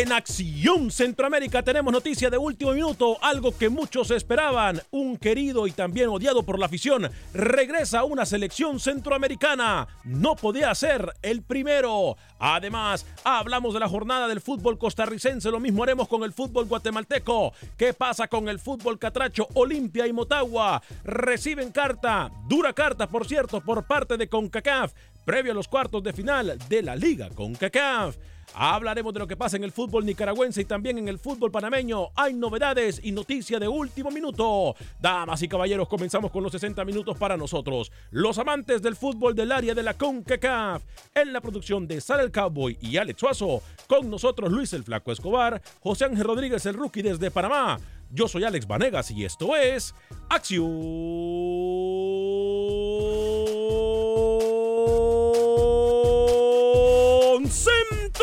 en Acción Centroamérica tenemos noticia de último minuto, algo que muchos esperaban. Un querido y también odiado por la afición regresa a una selección centroamericana. No podía ser el primero. Además, hablamos de la jornada del fútbol costarricense, lo mismo haremos con el fútbol guatemalteco. ¿Qué pasa con el fútbol catracho? Olimpia y Motagua reciben carta, dura carta por cierto, por parte de CONCACAF, previo a los cuartos de final de la Liga CONCACAF. Hablaremos de lo que pasa en el fútbol nicaragüense y también en el fútbol panameño. Hay novedades y noticia de último minuto. Damas y caballeros, comenzamos con los 60 minutos para nosotros. Los amantes del fútbol del área de la CONCACAF. En la producción de Sara el Cowboy y Alex Suazo. Con nosotros Luis el Flaco Escobar, José Ángel Rodríguez el Rookie desde Panamá. Yo soy Alex Vanegas y esto es Acción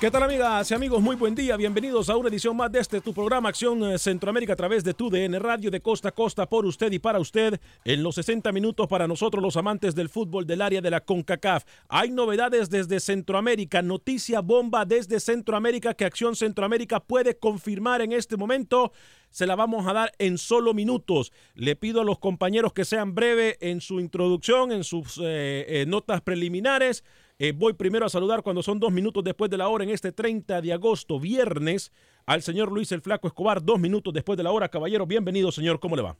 ¿Qué tal amigas y amigos? Muy buen día. Bienvenidos a una edición más de este tu programa Acción eh, Centroamérica a través de tu DN Radio de costa a costa por usted y para usted en los 60 minutos para nosotros los amantes del fútbol del área de la CONCACAF. Hay novedades desde Centroamérica, noticia bomba desde Centroamérica que Acción Centroamérica puede confirmar en este momento se la vamos a dar en solo minutos. Le pido a los compañeros que sean breves en su introducción, en sus eh, eh, notas preliminares. Eh, voy primero a saludar cuando son dos minutos después de la hora en este 30 de agosto, viernes, al señor Luis el Flaco Escobar, dos minutos después de la hora. Caballero, bienvenido, señor. ¿Cómo le va?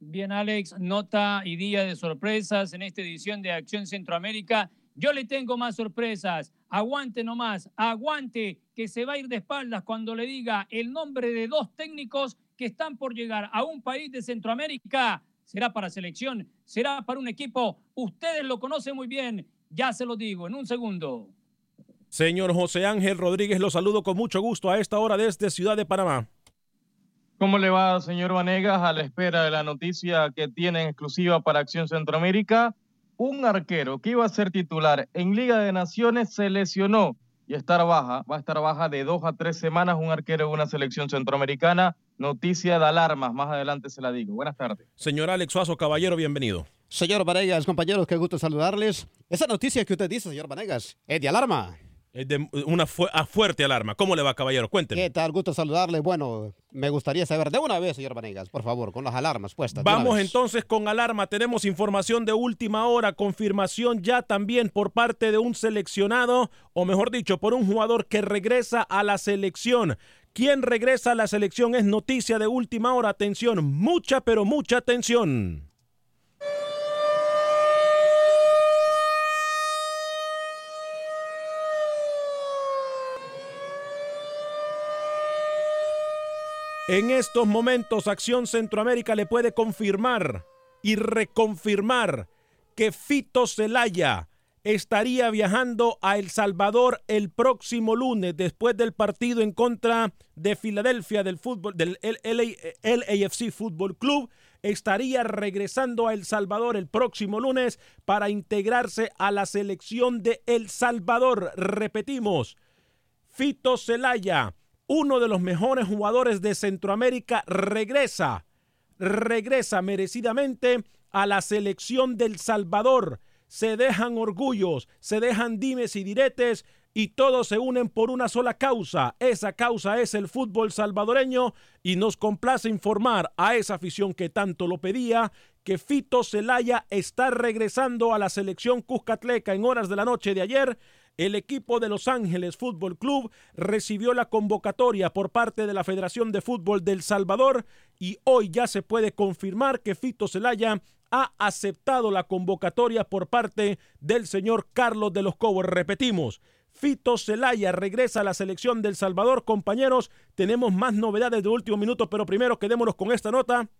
Bien, Alex, nota y día de sorpresas en esta edición de Acción Centroamérica. Yo le tengo más sorpresas. Aguante nomás, aguante, que se va a ir de espaldas cuando le diga el nombre de dos técnicos que están por llegar a un país de Centroamérica. Será para selección, será para un equipo. Ustedes lo conocen muy bien. Ya se lo digo en un segundo. Señor José Ángel Rodríguez, lo saludo con mucho gusto a esta hora desde Ciudad de Panamá. ¿Cómo le va, señor Vanegas? A la espera de la noticia que tiene en exclusiva para Acción Centroamérica. Un arquero que iba a ser titular en Liga de Naciones se lesionó y estar baja, va a estar baja de dos a tres semanas un arquero de una selección centroamericana. Noticia de alarmas, más adelante se la digo. Buenas tardes. Señor Alex Suazo, caballero, bienvenido. Señor Varegas, compañeros, qué gusto saludarles. Esa noticia que usted dice, señor Vanegas, es de alarma. Es de una fu a fuerte alarma. ¿Cómo le va, caballero? Cuénteme. ¿Qué tal? Gusto saludarle. Bueno, me gustaría saber de una vez, señor Vanegas, por favor, con las alarmas puestas. Vamos entonces con alarma. Tenemos información de última hora, confirmación ya también por parte de un seleccionado, o mejor dicho, por un jugador que regresa a la selección. ¿Quién regresa a la selección? Es noticia de última hora. Atención, mucha, pero mucha atención. En estos momentos, Acción Centroamérica le puede confirmar y reconfirmar que Fito Celaya estaría viajando a El Salvador el próximo lunes después del partido en contra de Filadelfia del fútbol del LA LAFC Fútbol Club estaría regresando a El Salvador el próximo lunes para integrarse a la selección de El Salvador. Repetimos, Fito Celaya, uno de los mejores jugadores de Centroamérica, regresa, regresa merecidamente a la selección del Salvador. Se dejan orgullos, se dejan dimes y diretes y todos se unen por una sola causa. Esa causa es el fútbol salvadoreño y nos complace informar a esa afición que tanto lo pedía que Fito Celaya está regresando a la selección Cuscatleca en horas de la noche de ayer el equipo de Los Ángeles Fútbol Club recibió la convocatoria por parte de la Federación de Fútbol del Salvador y hoy ya se puede confirmar que Fito Celaya ha aceptado la convocatoria por parte del señor Carlos de los Cobos. Repetimos, Fito Celaya regresa a la selección del Salvador. Compañeros, tenemos más novedades de último minuto, pero primero quedémonos con esta nota.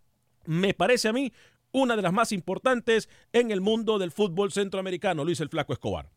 Me parece a mí una de las más importantes en el mundo del fútbol centroamericano, Luis el Flaco Escobar.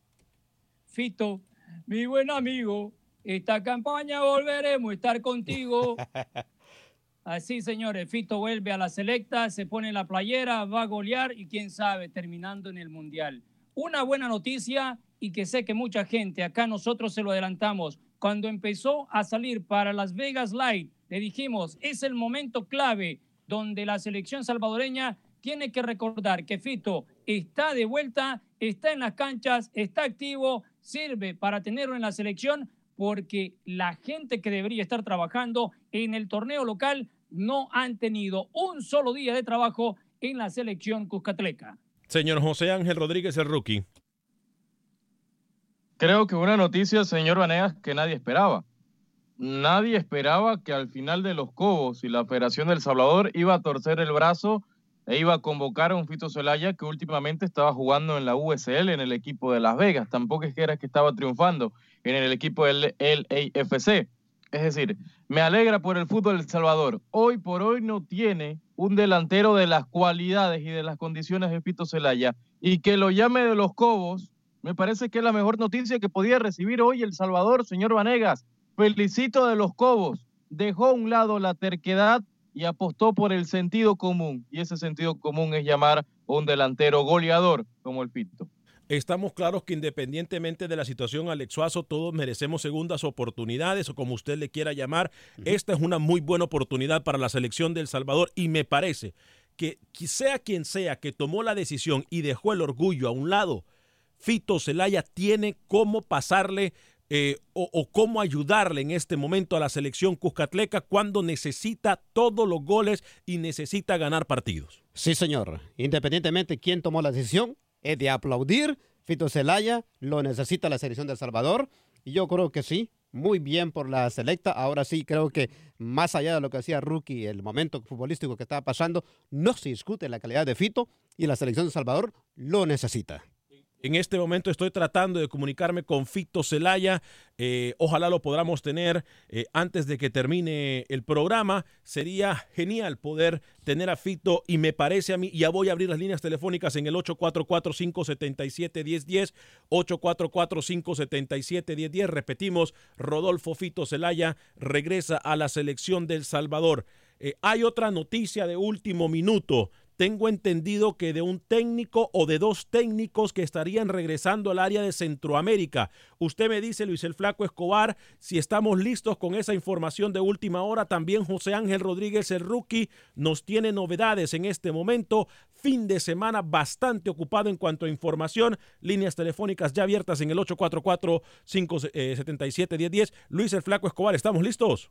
Fito, mi buen amigo, esta campaña volveremos a estar contigo. Así, señores, Fito vuelve a la selecta, se pone la playera, va a golear y quién sabe, terminando en el Mundial. Una buena noticia y que sé que mucha gente, acá nosotros se lo adelantamos, cuando empezó a salir para Las Vegas Light, le dijimos, es el momento clave donde la selección salvadoreña tiene que recordar que Fito está de vuelta, está en las canchas, está activo, sirve para tenerlo en la selección porque la gente que debería estar trabajando en el torneo local no han tenido un solo día de trabajo en la selección Cuscatleca. Señor José Ángel Rodríguez, el rookie. Creo que una noticia, señor Vanegas, que nadie esperaba. Nadie esperaba que al final de los Cobos y la Federación del Salvador iba a torcer el brazo e iba a convocar a un Fito Celaya que últimamente estaba jugando en la USL, en el equipo de Las Vegas. Tampoco es que era que estaba triunfando en el equipo del LAFC. Es decir, me alegra por el fútbol del Salvador. Hoy por hoy no tiene un delantero de las cualidades y de las condiciones de Fito Celaya y que lo llame de los Cobos, me parece que es la mejor noticia que podía recibir hoy El Salvador, señor Vanegas. Felicito de los Cobos. Dejó a un lado la terquedad y apostó por el sentido común. Y ese sentido común es llamar a un delantero goleador como el Fito. Estamos claros que independientemente de la situación Alex Suazo, todos merecemos segundas oportunidades o como usted le quiera llamar. Esta es una muy buena oportunidad para la selección de El Salvador y me parece que sea quien sea que tomó la decisión y dejó el orgullo a un lado, Fito Celaya tiene cómo pasarle eh, o, cómo ayudarle en este momento a la selección Cuscatleca cuando necesita todos los goles y necesita ganar partidos. Sí, señor. Independientemente quién tomó la decisión, es de aplaudir. Fito Celaya lo necesita la selección de El Salvador y yo creo que sí. Muy bien por la selecta. Ahora sí, creo que más allá de lo que hacía Rookie, el momento futbolístico que estaba pasando, no se discute la calidad de Fito y la selección de El Salvador lo necesita. En este momento estoy tratando de comunicarme con Fito Celaya. Eh, ojalá lo podamos tener eh, antes de que termine el programa. Sería genial poder tener a Fito y me parece a mí, ya voy a abrir las líneas telefónicas en el 844-577-1010, 844-577-1010. Repetimos, Rodolfo Fito Celaya regresa a la selección del Salvador. Eh, hay otra noticia de último minuto tengo entendido que de un técnico o de dos técnicos que estarían regresando al área de Centroamérica. Usted me dice, Luis el Flaco Escobar, si estamos listos con esa información de última hora. También José Ángel Rodríguez, el rookie, nos tiene novedades en este momento. Fin de semana bastante ocupado en cuanto a información. Líneas telefónicas ya abiertas en el 844-577-1010. Luis el Flaco Escobar, ¿estamos listos?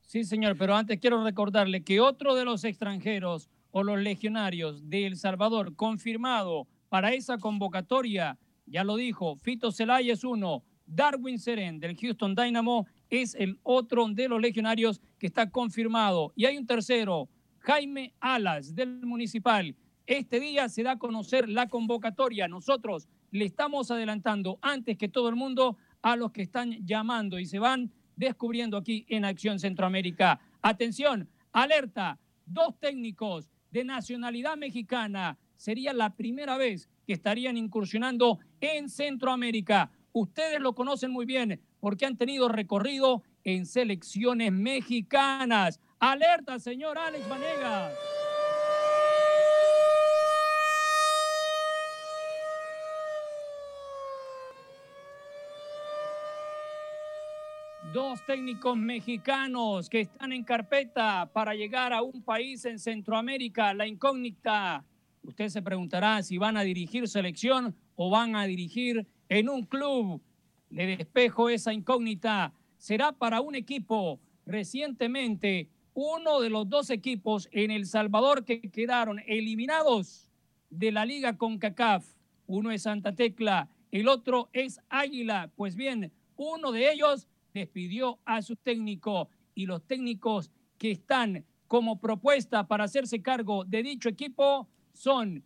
Sí, señor, pero antes quiero recordarle que otro de los extranjeros o los legionarios de El Salvador confirmado para esa convocatoria, ya lo dijo, Fito Zelaya es uno, Darwin Seren del Houston Dynamo es el otro de los legionarios que está confirmado. Y hay un tercero, Jaime Alas del Municipal. Este día se da a conocer la convocatoria. Nosotros le estamos adelantando antes que todo el mundo a los que están llamando y se van descubriendo aquí en Acción Centroamérica. Atención, alerta, dos técnicos de nacionalidad mexicana. Sería la primera vez que estarían incursionando en Centroamérica. Ustedes lo conocen muy bien porque han tenido recorrido en selecciones mexicanas. Alerta, señor Alex Vanegas. Dos técnicos mexicanos que están en carpeta para llegar a un país en Centroamérica, la incógnita. Usted se preguntará si van a dirigir selección o van a dirigir en un club. Le despejo esa incógnita. Será para un equipo. Recientemente, uno de los dos equipos en El Salvador que quedaron eliminados de la liga con CACAF. Uno es Santa Tecla, el otro es Águila. Pues bien, uno de ellos despidió a su técnico y los técnicos que están como propuesta para hacerse cargo de dicho equipo son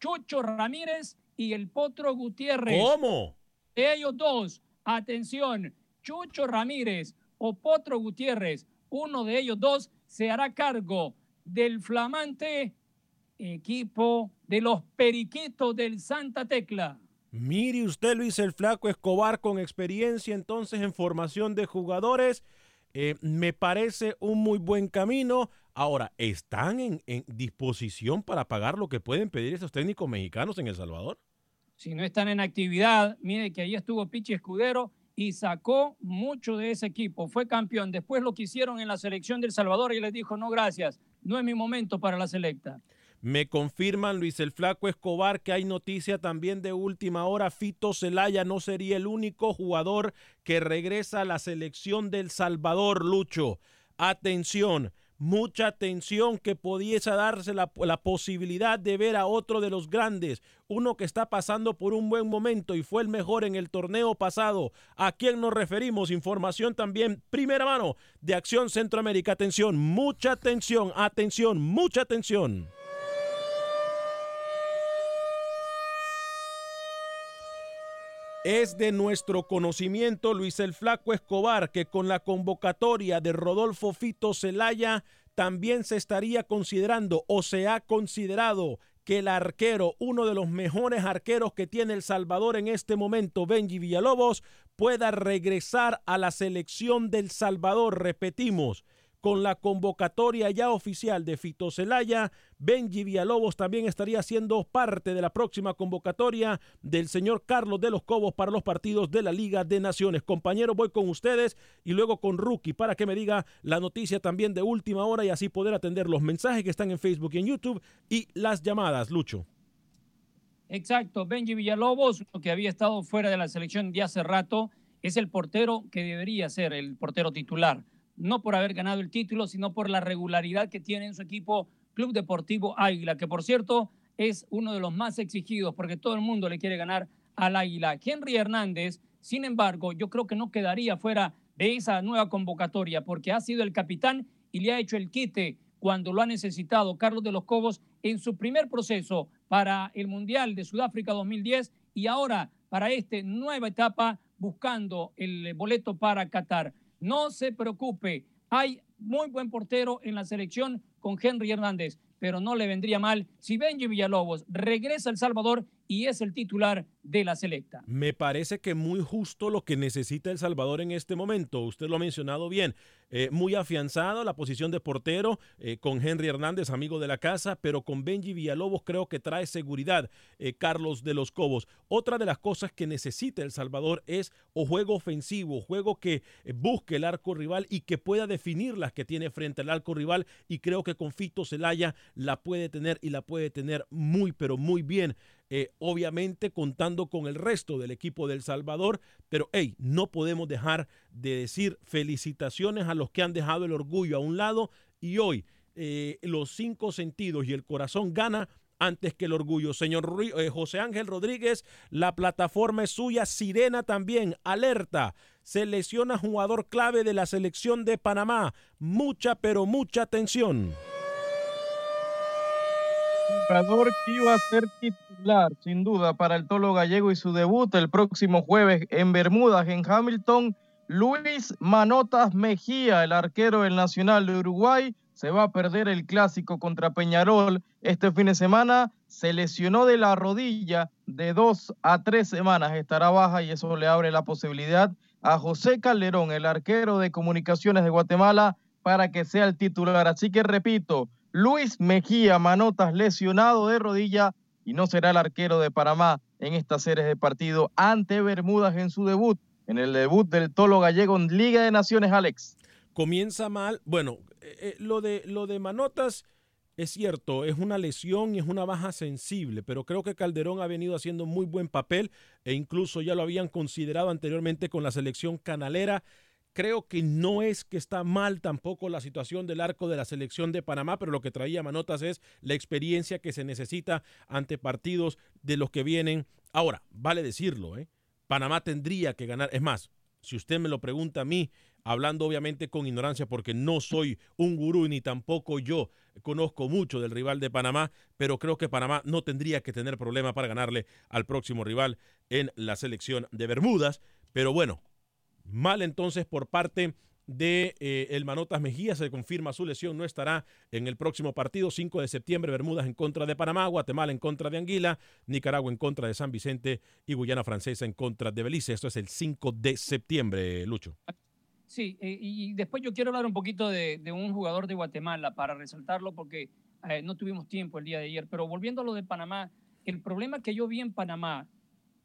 Chucho Ramírez y el Potro Gutiérrez. ¿Cómo? De ellos dos, atención, Chucho Ramírez o Potro Gutiérrez, uno de ellos dos se hará cargo del flamante equipo de los Periquitos del Santa Tecla. Mire usted, Luis el Flaco Escobar, con experiencia entonces en formación de jugadores. Eh, me parece un muy buen camino. Ahora, ¿están en, disposición para pagar lo que pueden pedir esos técnicos mexicanos en El Salvador? Si no están en actividad, mire que ahí estuvo Pichi Escudero y sacó mucho de ese equipo. Fue campeón. Después lo que hicieron en la selección del Salvador y les dijo, no, gracias, no es mi momento para la selecta. Me confirman Luis el Flaco Escobar que hay noticia también de última hora. Fito Celaya no sería el único jugador que regresa a la selección del Salvador, Lucho. Atención, mucha atención que pudiese darse la, posibilidad de ver a otro de los grandes, uno que está pasando por un buen momento y fue el mejor en el torneo pasado. ¿A quién nos referimos? Información también, primera mano, de Acción Centroamérica. Atención, mucha atención, atención, mucha atención. Es de nuestro conocimiento Luis el Flaco Escobar que con la convocatoria de Rodolfo Fito Celaya también se estaría considerando o se ha considerado que el arquero, uno de los mejores arqueros que tiene El Salvador en este momento, Benji Villalobos, pueda regresar a la selección del Salvador. Repetimos, con la convocatoria ya oficial de Fito Celaya, Benji Villalobos también estaría siendo parte de la próxima convocatoria del señor Carlos de los Cobos para los partidos de la Liga de Naciones. Compañero, voy con ustedes y luego con Rookie para que me diga la noticia también de última hora y así poder atender los mensajes que están en Facebook y en YouTube y las llamadas, Lucho. Exacto, Benji Villalobos, que había estado fuera de la selección de hace rato, es el portero que debería ser el portero titular no por haber ganado el título, sino por la regularidad que tiene en su equipo Club Deportivo Águila, que por cierto es uno de los más exigidos porque todo el mundo le quiere ganar al Águila. Henry Hernández, sin embargo, yo creo que no quedaría fuera de esa nueva convocatoria porque ha sido el capitán y le ha hecho el quite cuando lo ha necesitado Carlos de los Cobos en su primer proceso para el Mundial de Sudáfrica 2010 y ahora para esta nueva etapa buscando el boleto para Qatar. No se preocupe, hay muy buen portero en la selección con Henry Hernández, pero no le vendría mal si Benji Villalobos regresa a El Salvador y es el titular de la selecta. Me parece que muy justo lo que necesita El Salvador en este momento. Usted lo ha mencionado bien. Eh, muy afianzado la posición de portero eh, con Henry Hernández, amigo de la casa, pero con Benji Villalobos creo que trae seguridad eh, Carlos de los Cobos. Otra de las cosas que necesita El Salvador es o juego ofensivo, juego que busque el arco rival y que pueda definir las que tiene frente al arco rival y creo que con Fito Celaya la puede tener y la puede tener muy pero muy bien. Eh, obviamente contando con el resto del equipo del Salvador, pero hey, no podemos dejar de decir felicitaciones a los que han dejado el orgullo a un lado y hoy eh, los cinco sentidos y el corazón gana antes que el orgullo. Señor eh, José Ángel Rodríguez, la plataforma es suya, Sirena también, alerta. Se lesiona jugador clave de la selección de Panamá. Mucha, pero mucha atención. Jugador que iba a ser titular, sin duda, para el Tolo Gallego y su debut el próximo jueves en Bermudas, en Hamilton. Luis Manotas Mejía, el arquero del Nacional de Uruguay, se va a perder el clásico contra Peñarol este fin de semana. Se lesionó de la rodilla de dos a tres semanas, estará baja y eso le abre la posibilidad a José Calderón, el arquero de Comunicaciones de Guatemala, para que sea el titular. Así que repito, Luis Mejía Manotas lesionado de rodilla y no será el arquero de Panamá en esta serie de partido ante Bermudas en su debut, en el debut del Tolo Gallego en Liga de Naciones, Alex. Comienza mal. Bueno, eh, eh, lo, de, lo de Manotas es cierto, es una lesión y es una baja sensible, pero creo que Calderón ha venido haciendo muy buen papel e incluso ya lo habían considerado anteriormente con la selección canalera. Creo que no es que está mal tampoco la situación del arco de la selección de Panamá, pero lo que traía Manotas es la experiencia que se necesita ante partidos de los que vienen. Ahora, vale decirlo, ¿eh? Panamá tendría que ganar. Es más, si usted me lo pregunta a mí, hablando obviamente con ignorancia, porque no soy un gurú ni tampoco yo conozco mucho del rival de Panamá, pero creo que Panamá no tendría que tener problema para ganarle al próximo rival en la selección de Bermudas. Pero bueno, mal entonces por parte de eh, el Manotas Mejía, se confirma su lesión, no estará en el próximo partido, 5 de septiembre, Bermudas en contra de Panamá, Guatemala en contra de Anguila, Nicaragua en contra de San Vicente y Guyana Francesa en contra de Belice. Esto es el 5 de septiembre, Lucho. Sí, eh, y después yo quiero hablar un poquito de, un jugador de Guatemala para resaltarlo porque eh, no tuvimos tiempo el día de ayer, pero volviendo a lo de Panamá, el problema que yo vi en Panamá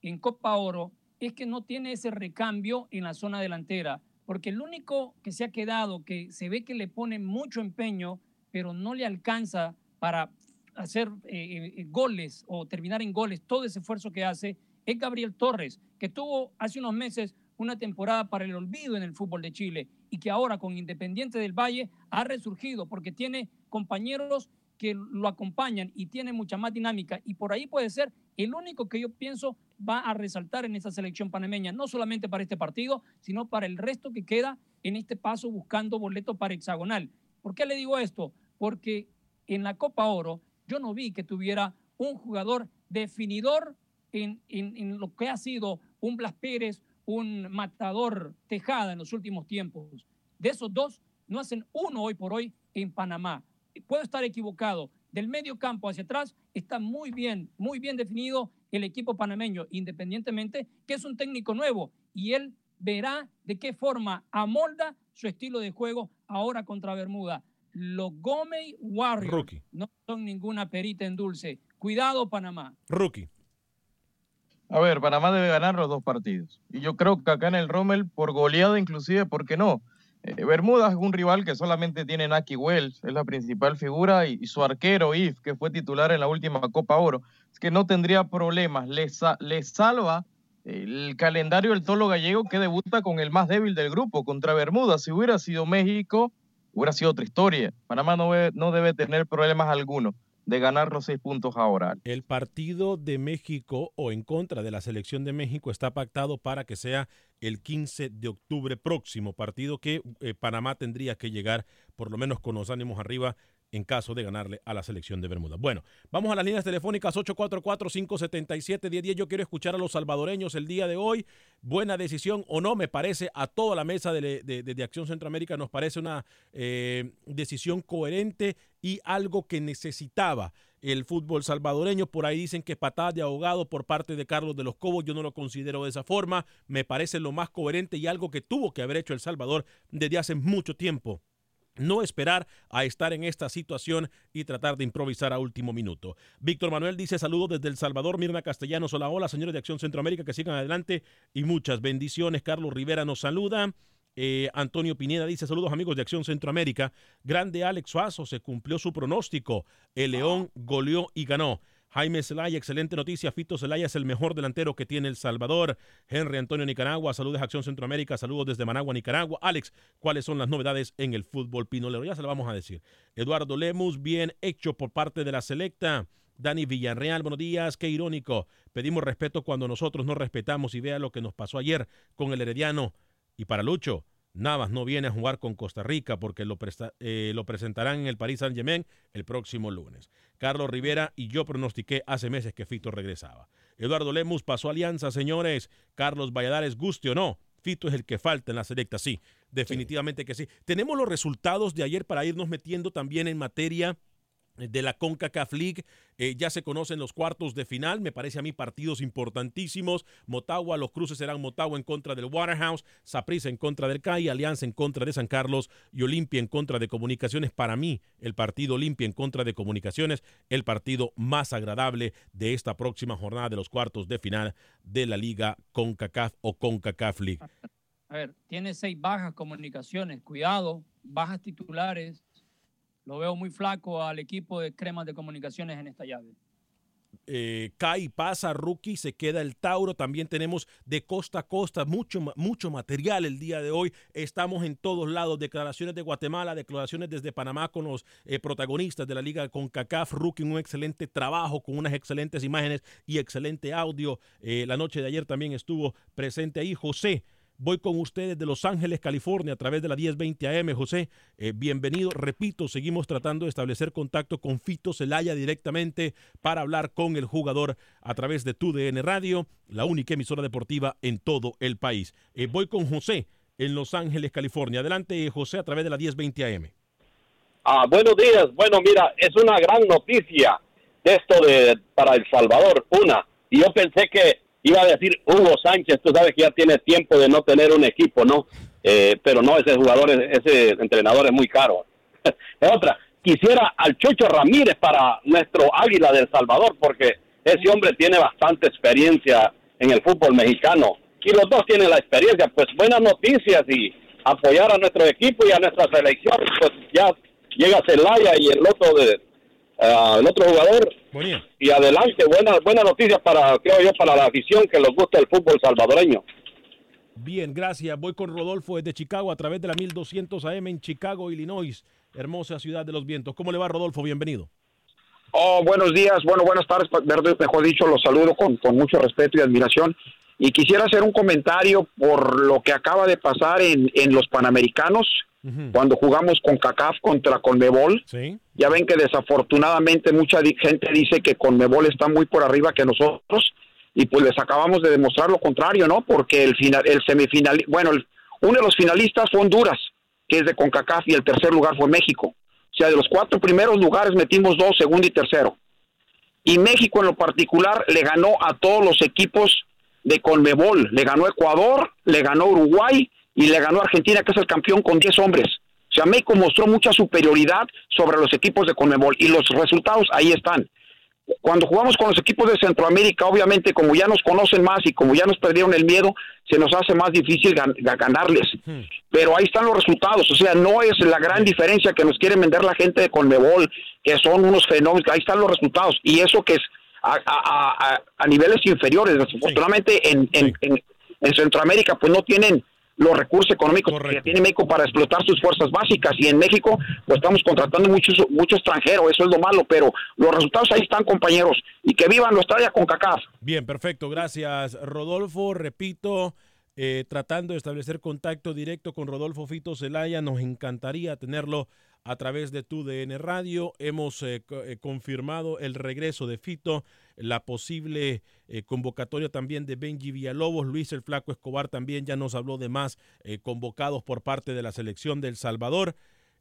en Copa Oro es que no tiene ese recambio en la zona delantera, porque el único que se ha quedado, que se ve que le pone mucho empeño, pero no le alcanza para hacer eh, eh, goles o terminar en goles, todo ese esfuerzo que hace, es Gabriel Torres, que tuvo hace unos meses una temporada para el olvido en el fútbol de Chile y que ahora con Independiente del Valle ha resurgido porque tiene compañeros que lo acompañan y tiene mucha más dinámica. Y por ahí puede ser el único que yo pienso va a resaltar en esa selección panameña, no solamente para este partido, sino para el resto que queda en este paso buscando boleto para hexagonal. ¿Por qué le digo esto? Porque en la Copa Oro yo no vi que tuviera un jugador definidor en, en, en lo que ha sido un Blas Pérez, un matador Tejada en los últimos tiempos. De esos dos, no hacen uno hoy por hoy en Panamá. Puedo estar equivocado. Del medio campo hacia atrás está muy bien, muy bien definido el equipo panameño, independientemente que es un técnico nuevo y él verá de qué forma amolda su estilo de juego ahora contra Bermuda. Los Gómez Warriors Rookie. no son ninguna perita en dulce. Cuidado, Panamá. Rookie. A ver, Panamá debe ganar los dos partidos. Y yo creo que acá en el Rommel, por goleado inclusive, ¿por qué no? Eh, Bermudas es un rival que solamente tiene Naki Wells, es la principal figura, y, su arquero, If, que fue titular en la última Copa Oro. Es que no tendría problemas. Le, sa- le salva el calendario del Tolo Gallego que debuta con el más débil del grupo contra Bermudas. Si hubiera sido México, hubiera sido otra historia. Panamá no, no debe tener problemas alguno de ganar los seis puntos ahora. El partido de México o en contra de la selección de México está pactado para que sea el 15 de octubre próximo, partido que eh, Panamá tendría que llegar por lo menos con los ánimos arriba en caso de ganarle a la selección de Bermuda. Bueno, vamos a las líneas telefónicas 844-577-1010. Yo quiero escuchar a los salvadoreños el día de hoy. Buena decisión o no, me parece a toda la mesa de, de- de- Acción Centroamérica nos parece una eh, decisión coherente y algo que necesitaba el fútbol salvadoreño. Por ahí dicen que patada de ahogado por parte de Carlos de los Cobos. Yo no lo considero de esa forma. Me parece lo más coherente y algo que tuvo que haber hecho El Salvador desde hace mucho tiempo. No esperar a estar en esta situación y tratar de improvisar a último minuto. Víctor Manuel dice saludos desde El Salvador. Mirna Castellanos, hola, hola, señores de Acción Centroamérica, que sigan adelante y muchas bendiciones. Carlos Rivera nos saluda. Eh, Antonio Pineda dice saludos amigos de Acción Centroamérica. Grande Alex Suazo, se cumplió su pronóstico. El León goleó y ganó. Jaime Zelaya, excelente noticia. Fito Zelaya es el mejor delantero que tiene El Salvador. Henry Antonio Nicaragua, saludos Acción Centroamérica, saludos desde Managua, Nicaragua. Alex, ¿cuáles son las novedades en el fútbol pinolero? Ya se lo vamos a decir. Eduardo Lemus, bien hecho por parte de la selecta. Dani Villarreal, buenos días, qué irónico. Pedimos respeto cuando nosotros no respetamos y vea lo que nos pasó ayer con el Herediano. Y para Lucho, Navas no viene a jugar con Costa Rica porque lo, eh, presentarán en el Paris Saint-Germain el próximo lunes. Carlos Rivera y yo pronostiqué hace meses que Fito regresaba. Eduardo Lemus pasó alianza, señores. Carlos Valladares, guste o no. Fito es el que falta en la selecta, sí, definitivamente que sí. Tenemos los resultados de ayer para irnos metiendo también en materia de la CONCACAF League. Eh, ya se conocen los cuartos de final. Me parece a mí partidos importantísimos. Motagua, los cruces serán Motagua en contra del Waterhouse, Saprissa en contra del CAI, Alianza en contra de San Carlos y Olimpia en contra de Comunicaciones. Para mí, el partido Olimpia en contra de Comunicaciones, el partido más agradable de esta próxima jornada de los cuartos de final de la Liga CONCACAF o CONCACAF League. A ver, tiene seis bajas comunicaciones. Cuidado, bajas titulares lo veo muy flaco al equipo de cremas de comunicaciones en esta llave. Eh, cae, pasa, rookie, se queda el Tauro. También tenemos de costa a costa mucho, mucho material el día de hoy. Estamos en todos lados. Declaraciones de Guatemala, declaraciones desde Panamá con los eh, protagonistas de la liga con CACAF. Rookie, un excelente trabajo con unas excelentes imágenes y excelente audio. Eh, la noche de ayer también estuvo presente ahí José Voy con ustedes de Los Ángeles, California, a través de la 1020 AM. José, eh, bienvenido. Repito, seguimos tratando de establecer contacto con Fito Celaya directamente para hablar con el jugador a través de TUDN Radio, la única emisora deportiva en todo el país. Eh, voy con José en Los Ángeles, California. Adelante, José, a través de la 1020 AM. Ah, buenos días. Bueno, mira, es una gran noticia esto de para El Salvador. Una, y yo pensé que iba a decir Hugo Sánchez, tú sabes que ya tiene tiempo de no tener un equipo, ¿no? Eh, pero no, ese jugador, ese entrenador es muy caro. Otra, quisiera al Chucho Ramírez para nuestro Águila del Salvador, porque ese hombre tiene bastante experiencia en el fútbol mexicano. Y los dos tienen la experiencia, pues buenas noticias y apoyar a nuestro equipo y a nuestra selección, pues ya llega Celaya y el otro de, el otro jugador. Y adelante, buena, buena noticia para, creo yo, para la afición que les gusta el fútbol salvadoreño. Bien, gracias. Voy con Rodolfo desde Chicago a través de la 1200 AM en Chicago, Illinois, hermosa ciudad de los vientos. ¿Cómo le va, Rodolfo? Bienvenido. Oh, buenos días, bueno, buenas tardes, mejor dicho, los saludo con, con mucho respeto y admiración. Y quisiera hacer un comentario por lo que acaba de pasar en, en los Panamericanos cuando jugamos con CACAF contra Conmebol. Ya ven que desafortunadamente mucha gente dice que Conmebol está muy por arriba que nosotros y pues les acabamos de demostrar lo contrario, ¿no? Porque el final, el semifinal, bueno, uno de los finalistas fue Honduras, que es de CONCACAF y el tercer lugar fue México. O sea, de los cuatro primeros lugares metimos dos, segundo y tercero. Y México en lo particular le ganó a todos los equipos de Conmebol. Le ganó Ecuador, le ganó Uruguay y le ganó a Argentina, que es el campeón con 10 hombres. O sea, México mostró mucha superioridad sobre los equipos de Conmebol y los resultados ahí están. Cuando jugamos con los equipos de Centroamérica, obviamente como ya nos conocen más y como ya nos perdieron el miedo, se nos hace más difícil ganarles. Pero ahí están los resultados, o sea, no es la gran diferencia que nos quieren vender la gente de Conmebol, que son unos fenómenos, ahí están los resultados. Y eso que es a, niveles inferiores, desafortunadamente en, en, en Centroamérica pues no tienen los recursos económicos que tiene México para explotar sus fuerzas básicas. Y en México pues estamos contratando muchos mucho extranjero, eso es lo malo, pero los resultados ahí están compañeros. Y que vivan nuestra área con CACAF. Bien, perfecto, gracias. Rodolfo, repito, eh, tratando de establecer contacto directo con Rodolfo Fito Zelaya, nos encantaría tenerlo a través de tu DN Radio. Hemos eh, eh, confirmado el regreso de Fito, la posible eh, convocatoria también de Benji Villalobos. Luis el Flaco Escobar también ya nos habló de más convocados por parte de la selección del Salvador.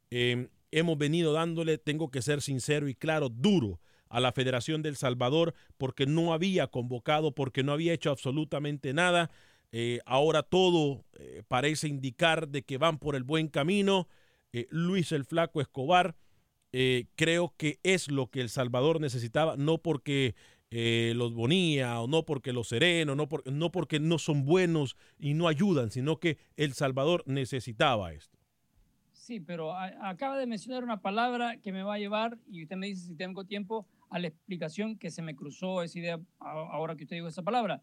Em, hemos venido dándole, tengo que ser sincero y claro, duro a la Federación del Salvador porque no había convocado, porque no había hecho absolutamente nada. Ahora todo parece indicar de que van por el buen camino. Eh, Luis el Flaco Escobar eh, creo que es lo que El Salvador necesitaba, no porque eh, los Bonía o no porque los Sereno, no, por- no porque no son buenos y no ayudan, sino que El Salvador necesitaba esto. Sí, pero acaba de mencionar una palabra que me va a llevar, y usted me dice si tengo tiempo, a la explicación que se me cruzó esa idea ahora que usted dijo esa palabra.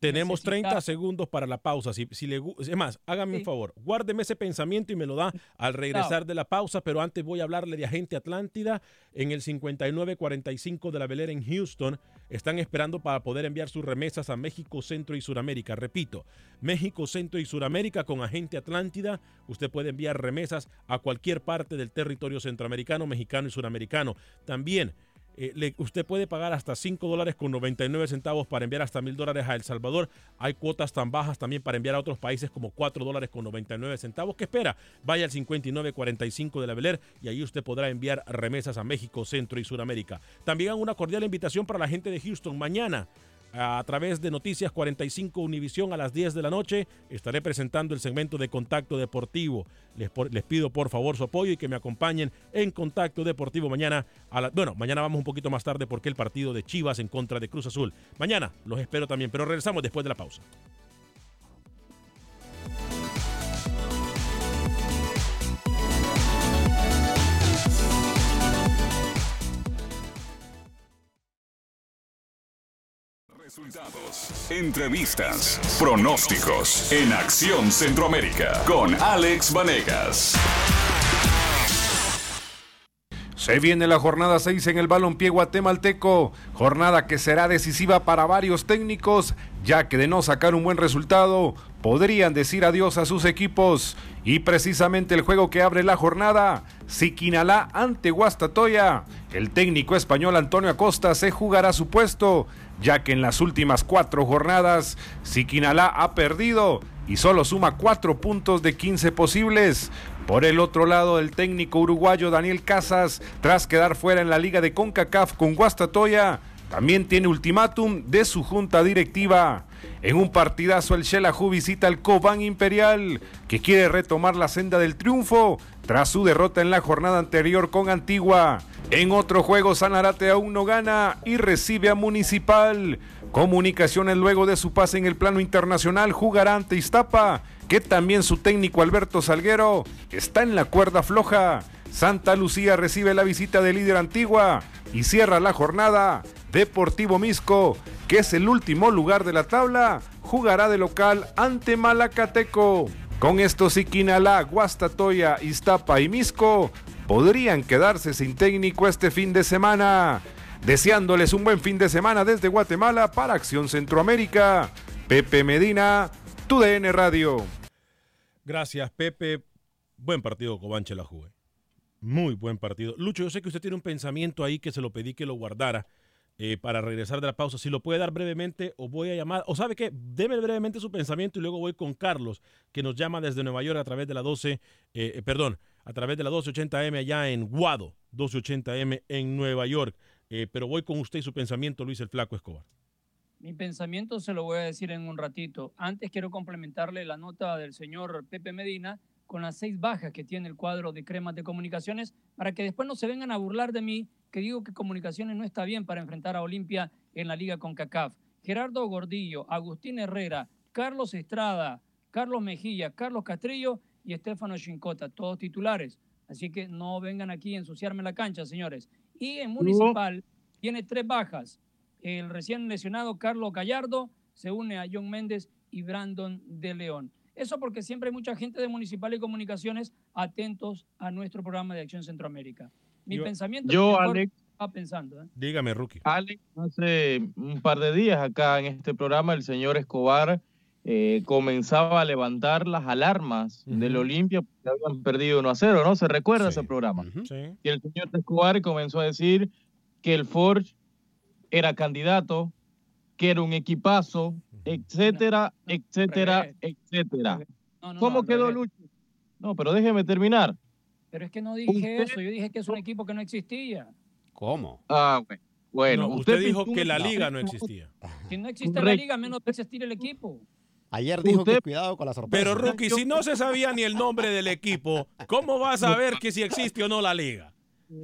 Tenemos Necesita- 30 segundos para la pausa. Si, si le, es más, hágame un favor, guárdeme ese pensamiento y me lo da al regresar de la pausa, pero antes voy a hablarle de Agente Atlántida en el 5945 de la Velera en Houston. Están esperando para poder enviar sus remesas a México, Centro y Suramérica. Repito, México, Centro y Suramérica con Agente Atlántida. Usted puede enviar remesas a cualquier parte del territorio centroamericano, mexicano y suramericano. También eh, le- usted puede pagar hasta 5 dólares con 99 centavos para enviar hasta mil dólares a El Salvador. Hay cuotas tan bajas también para enviar a otros países como 4 dólares con 99 centavos. ¿Qué espera? Vaya al 5945 de la Beler y ahí usted podrá enviar remesas a México, Centro y Sudamérica. También una cordial invitación para la gente de Houston. Mañana a través de Noticias 45 Univisión a las 10 de la noche. Estaré presentando el segmento de Contacto Deportivo. Les, les pido por favor su apoyo y que me acompañen en Contacto Deportivo mañana. A la, bueno, mañana vamos un poquito más tarde porque el partido de Chivas en contra de Cruz Azul. Mañana los espero también, pero regresamos después de la pausa. Resultados, entrevistas, pronósticos en Acción Centroamérica con Alex Vanegas. Se viene la jornada 6 en el balompié guatemalteco, jornada que será decisiva para varios técnicos, ya que de no sacar un buen resultado, podrían decir adiós a sus equipos. Y precisamente el juego que abre la jornada, Siquinalá ante Guastatoya. El técnico español Antonio Acosta se jugará su puesto, ya que en las últimas cuatro jornadas, Siquinalá ha perdido y solo suma cuatro puntos de 15 posibles. Por el otro lado, el técnico uruguayo Daniel Casas, tras quedar fuera en la liga de CONCACAF con Guastatoya, también tiene ultimátum de su junta directiva. En un partidazo, el Xelajú visita al Cobán Imperial, que quiere retomar la senda del triunfo tras su derrota en la jornada anterior con Antigua. En otro juego, Sanarate aún no gana y recibe a Municipal. Comunicaciones luego de su pase en el plano internacional jugará ante Iztapa, que también su técnico Alberto Salguero está en la cuerda floja. Santa Lucía recibe la visita del líder Antigua y cierra la jornada. Deportivo Misco, que es el último lugar de la tabla, jugará de local ante Malacateco. Con esto Siquinalá, Guastatoya, Iztapa y Misco podrían quedarse sin técnico este fin de semana. Deseándoles un buen fin de semana desde Guatemala para Acción Centroamérica. Pepe Medina, TUDN Radio. Gracias, Pepe. Buen partido, Cobanche la jugué. Muy buen partido. Lucho, yo sé que usted tiene un pensamiento ahí que se lo pedí que lo guardara eh, para regresar de la pausa. Si lo puede dar brevemente o voy a llamar, o sabe qué, deme brevemente su pensamiento y luego voy con Carlos, que nos llama desde Nueva York a través de la 12, eh, eh, perdón, a través de la 1280M allá en Guado, 1280M en Nueva York. Pero voy con usted y su pensamiento, Luis el Flaco Escobar. Mi pensamiento se lo voy a decir en un ratito. Antes quiero complementarle la nota del señor Pepe Medina con las seis bajas que tiene el cuadro de cremas de comunicaciones para que después no se vengan a burlar de mí que digo que comunicaciones no está bien para enfrentar a Olimpia en la liga con CACAF. Gerardo Gordillo, Agustín Herrera, Carlos Estrada, Carlos Mejía, Carlos Castrillo y Estefano Chincota, todos titulares. Así que no vengan aquí a ensuciarme la cancha, señores. Y en Municipal tiene tres bajas. El recién lesionado Carlos Gallardo se une a John Méndez y Brandon de León. Eso porque siempre hay mucha gente de Municipal y Comunicaciones atentos a nuestro programa de Acción Centroamérica. Mi Yo- pensamiento yo, Alex- estaba pensando. ¿eh? Dígame, Rookie. Alex, hace un par de días acá en este programa el señor Escobar eh, comenzaba a levantar las alarmas del Olimpia porque habían perdido 1 a 0, ¿no? ¿Se recuerda ese programa? Y el señor Escobar comenzó a decir que el Forge era candidato, que era un equipazo, etcétera, etcétera, etcétera. No, no, ¿Cómo quedó. Lucho? No, pero déjeme terminar. Pero es que no dije Usted- eso, yo dije que es un equipo que no existía. ¿Cómo? Ah, bueno. Bueno, No, usted, usted dijo que la liga no existía. Si no existe la liga, menos a existir el equipo. Ayer dijo Usted- que cuidado con la sorpresa. Pero Rookie, si no se sabía ni el nombre del equipo, ¿cómo va a saber que si existe o no la liga?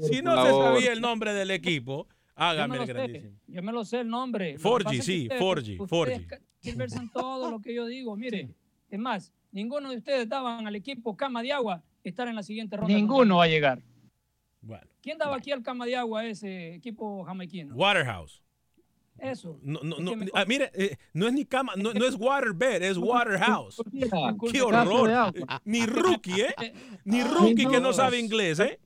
Si no se sabía el nombre del equipo, hágame me, el lo sé, grandísimo. yo me lo sé el nombre. Que Forgy, que sí, Forgy, Forgy. Tergiversan todo lo que yo digo. Mire, es más, ninguno de ustedes daban al equipo Cama de Agua estar en la siguiente ronda. Ninguno va a llegar. Bueno, ¿Quién daba aquí al Cama de Agua a ese equipo jamaiquino? Waterhouse. Eso. No, no, Es no, ah, mire, eh, no es ni cama, no, no es waterbed, es Waterhouse. ¡Qué horror! Ni rookie, ¿eh? Eh, Ni rookie que no no. sabe inglés, ¿eh?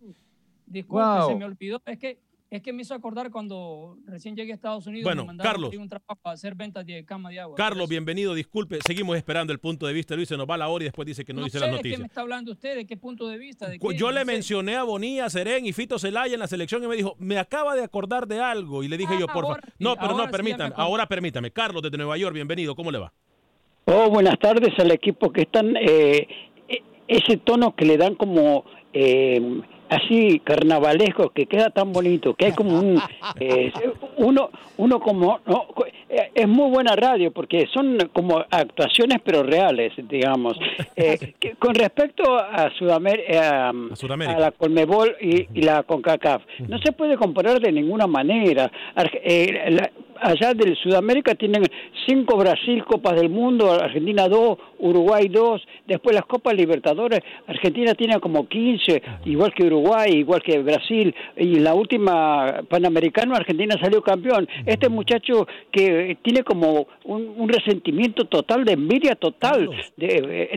Disculpe, Wow. se me olvidó. Es que, es que me hizo acordar cuando recién llegué a Estados Unidos. Bueno, me mandaron Carlos. un trabajo a hacer ventas de cama de agua. Carlos, bienvenido, disculpe, seguimos esperando el punto de vista de Luis, se nos va la hora y después dice que no, No dice sé las de qué noticias. me está hablando usted, de qué punto de vista. De Cu- qué, Yo no le sé. mencioné a Bonilla, Serén y Fito Celaya en la selección y me dijo, me acaba de acordar de algo. Y le dije Ah, yo, por favor. sí, No, pero no, sí permítame, ahora permítame. Carlos desde Nueva York, bienvenido, ¿cómo le va? Oh, buenas tardes al equipo que están, eh, e- ese tono que le dan como eh, así carnavalesco, que queda tan bonito, que hay como un, eh, uno, uno como, no, eh, es muy buena radio porque son como actuaciones pero reales, digamos. Eh, que- con respecto a, Sudamérica, a, Sudamérica. a la Colmebol y, y la CONCACAF, no se puede comparar de ninguna manera. Arge- eh, la- allá del Sudamérica tienen cinco Brasil Copas del Mundo, Argentina dos, Uruguay dos, después las Copas Libertadores, Argentina tiene como 15, igual que Uruguay, igual que Brasil, y en la última Panamericano Argentina salió campeón. Este muchacho que tiene como un, un resentimiento total, de envidia total de,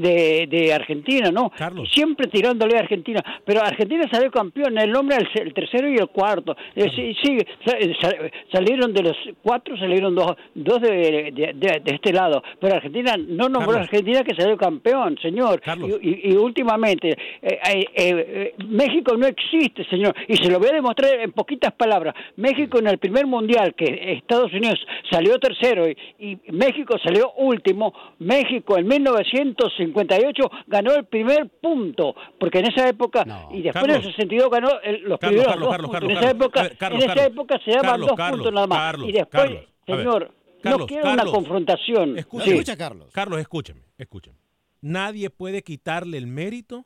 de, de Argentina, ¿no? Siempre tirándole a Argentina, pero Argentina salió campeón, el hombre el, el tercero y el cuarto. Eh, sí, sí, sa- sa- salieron de los cuatro, salieron dos, dos de, de- de- de este lado, pero Argentina no nombró a. Argentina que salió campeón, señor. Y, y- y últimamente, eh, eh, eh, México no existe, señor, y se lo voy a demostrar en poquitas palabras. México en el primer mundial, que Estados Unidos salió tercero y, y México salió último, México en 1958 ganó el primer punto, porque en esa época, y después en el 62 ganó el- los Carlos, primeros Carlos, dos puntos. En esa época, ver, en esa época se daban dos puntos nada más. Y después, Carlos, señor, Carlos, no quiero Carlos. una confrontación. Escúcheme, Sí. Carlos, escúcheme, escúcheme. Nadie puede quitarle el mérito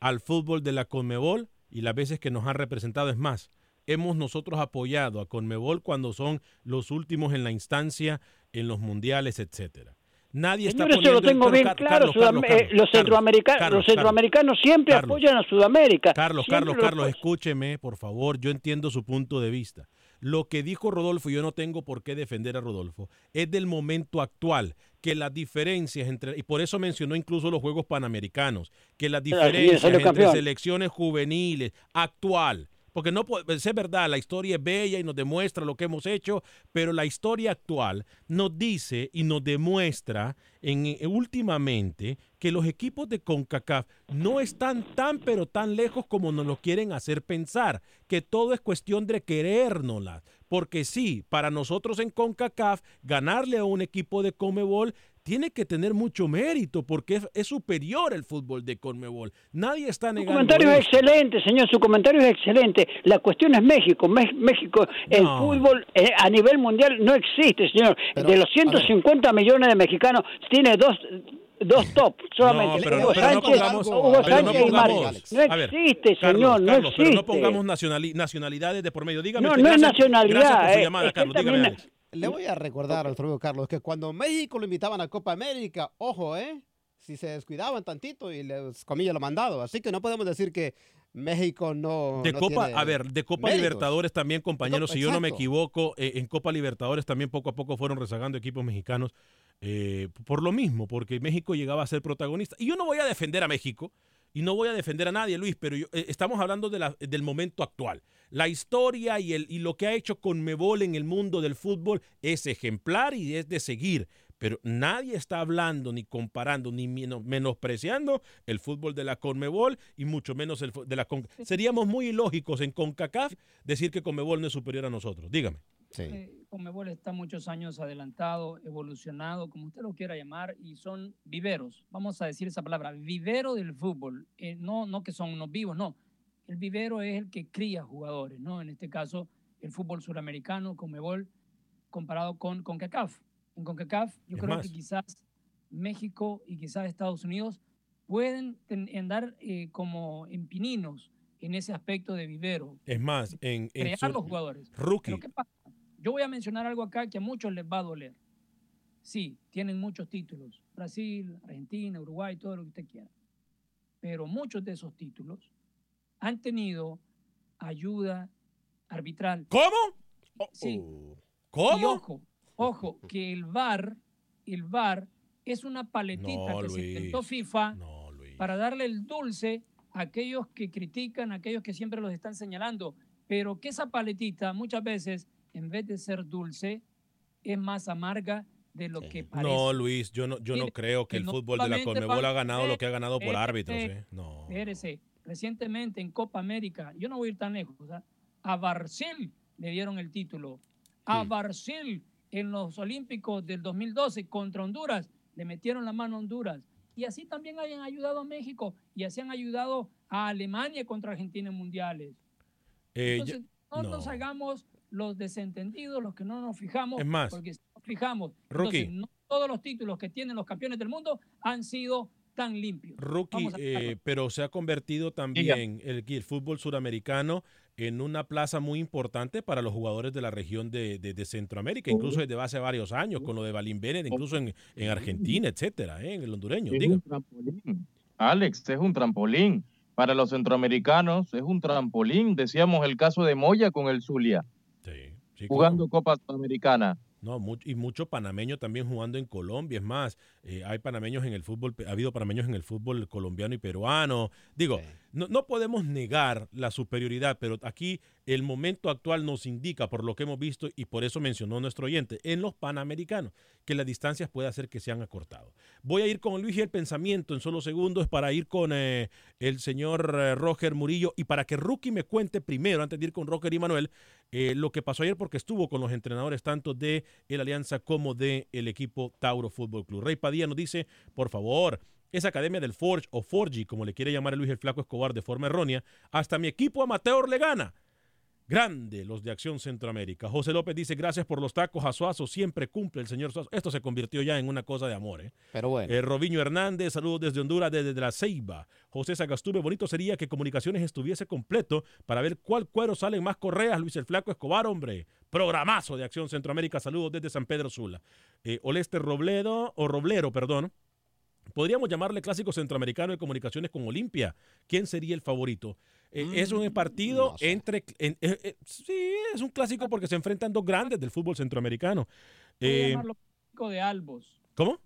al fútbol de la Conmebol y las veces que nos han representado. Es más, hemos nosotros apoyado a Conmebol cuando son los últimos en la instancia, en los mundiales, etcétera. Nadie está Señor, eso poniendo lo tengo en- bien claro. Carlos, Carlos, eh, Carlos, los, centroamericanos, Carlos, los centroamericanos siempre Carlos. apoyan a Sudamérica. Carlos, Siempre Carlos, lo Carlos, escúcheme, por favor. Yo entiendo su punto de vista. Lo que dijo Rodolfo, y yo no tengo por qué defender a Rodolfo, es del momento actual, que las diferencias entre, y por eso mencionó incluso los Juegos Panamericanos, que las diferencias entre selecciones juveniles, actual, porque no puede- es verdad, la historia es bella y nos demuestra lo que hemos hecho, pero la historia actual nos dice y nos demuestra en, eh, últimamente que los equipos de CONCACAF no están tan pero tan lejos como nos lo quieren hacer pensar, que todo es cuestión de querérnoslas, porque sí, para nosotros en CONCACAF ganarle a un equipo de Comebol tiene que tener mucho mérito porque es, es superior el fútbol de Conmebol. Nadie está Su negando comentario es excelente, señor. Su comentario es excelente. La cuestión es México. Me- México, el No. fútbol eh, a nivel mundial no existe, señor. de los 150 millones de mexicanos, tiene dos dos top solamente. No, pero, Hugo pero no pongamos, Hugo pero Sánchez pongamos-. No ver, Carlos, señor. no Carlos, pero no pongamos nacionali- nacionalidades de por medio. Dígame No, usted, no es nacionalidad, Gracias por su eh, llamada, es que Carlos. Dígame, también- Alex. Le voy a recordar a nuestro amigo Carlos que cuando México lo invitaban a Copa América, ojo, ¿eh? Si se descuidaban tantito y les comía lo mandado. Así que no podemos decir que México no. De no Copa, tiene a ver, de Copa méritos. Libertadores también, compañeros, si yo no me equivoco, eh, en Copa Libertadores también poco a poco fueron rezagando equipos mexicanos eh, por lo mismo, porque México llegaba a ser protagonista. Y yo no voy a defender a México y no voy a defender a nadie, Luis, pero yo- eh, estamos hablando de la- del momento actual. La historia y, el, y lo que ha hecho Conmebol en el mundo del fútbol es ejemplar y es de seguir. Pero nadie está hablando ni comparando ni meno- menospreciando el fútbol de la Conmebol y mucho menos el de la Con Seríamos muy ilógicos en CONCACAF decir que Conmebol no es superior a nosotros. Dígame. Eh, Conmebol está muchos años adelantado, evolucionado, como usted lo quiera llamar, y son viveros. Vamos a decir esa palabra, vivero del fútbol. Eh, no, no que son unos vivos, no. El vivero es el que cría jugadores, ¿no? En este caso, el fútbol suramericano, Conmebol, comparado con CONCACAF. En CONCACAF yo Es creo más. que quizás México y quizás Estados Unidos pueden andar eh, como en pininos en ese aspecto de vivero. Es más, en, en crear los jugadores. Rookie. Pero ¿qué pasa? Yo voy a mencionar algo acá que a muchos les va a doler. Sí, tienen muchos títulos. Brasil, Argentina, Uruguay, todo lo que usted quiera. Pero muchos de esos títulos han tenido ayuda arbitral. ¿Cómo? Sí. ¿Cómo? Y ojo, ojo, que el VAR, el VAR es una paletita No, que se inventó FIFA para darle el dulce a aquellos que critican, a aquellos que siempre los están señalando, pero que esa paletita muchas veces, en vez de ser dulce, es más amarga de lo que parece. No, Luis, yo no, yo no creo que que el fútbol de la Conmebol ha ganado lo que ha ganado por árbitros. ¿eh? No. Recientemente en Copa América, yo no voy a ir tan lejos, ¿ah? a Brasil le dieron el título. A Brasil en los Olímpicos del 2012 contra Honduras le metieron la mano a Honduras. Y así también hayan ayudado a México y así han ayudado a Alemania contra Argentina en mundiales. Eh, Entonces, ya- no, no. nos hagamos los desentendidos, los que no nos fijamos. Es más, porque si nos fijamos, Rookie. entonces no todos los títulos que tienen los campeones del mundo han sido tan limpios. Rookie, eh, pero se ha convertido también el, el fútbol suramericano en una plaza muy importante para los jugadores de la región de, de- de Centroamérica, incluso desde hace varios años, con lo de Balín Bennett, incluso en, en Argentina, etcétera, ¿eh? en el hondureño. Es Diga. un trampolín. Alex, es un trampolín. Para los centroamericanos es un trampolín. Decíamos el caso de Moya con el Zulia, Sí, jugando Copa Sudamericana. No, y mucho panameño también jugando en Colombia. Es más, eh, hay panameños en el fútbol, ha habido panameños en el fútbol colombiano y peruano. Digo, no, no podemos negar la superioridad, pero aquí el momento actual nos indica, por lo que hemos visto, y por eso mencionó nuestro oyente, en los panamericanos, que las distancias puede hacer que se han acortado. Voy a ir con Luis y el pensamiento en solo segundos para ir con eh, el señor eh, Roger Murillo y para que Rookie me cuente primero, antes de ir con Roger y Manuel, eh, lo que pasó ayer porque estuvo con los entrenadores tanto de el Alianza como de el equipo Tauro Fútbol Club. Rey Padilla nos dice, por favor, esa academia del Forge o Forgy, como le quiere llamar a Luis el Flaco Escobar de forma errónea, hasta mi equipo amateur le gana. Grande los de Acción Centroamérica. José López dice, gracias por los tacos a Suazo, siempre cumple el señor Suazo. Esto se convirtió ya en una cosa de amor. ¿eh? Pero bueno. Eh, Robiño Hernández, saludos desde Honduras, desde la Ceiba. José Sagastume, bonito sería que Comunicaciones estuviese completo para ver cuál cuero salen más correas. Luis el Flaco Escobar, hombre. Programazo de Acción Centroamérica, saludos desde San Pedro Sula. Eh, Olester Robledo, o Roblero, perdón. Podríamos llamarle clásico centroamericano de comunicaciones con Olimpia. ¿Quién sería el favorito? Eh, es un partido entre... en- eh, eh, sí, es un clásico porque se enfrentan dos grandes del fútbol centroamericano. Eh, clásico de Albos. ¿Cómo?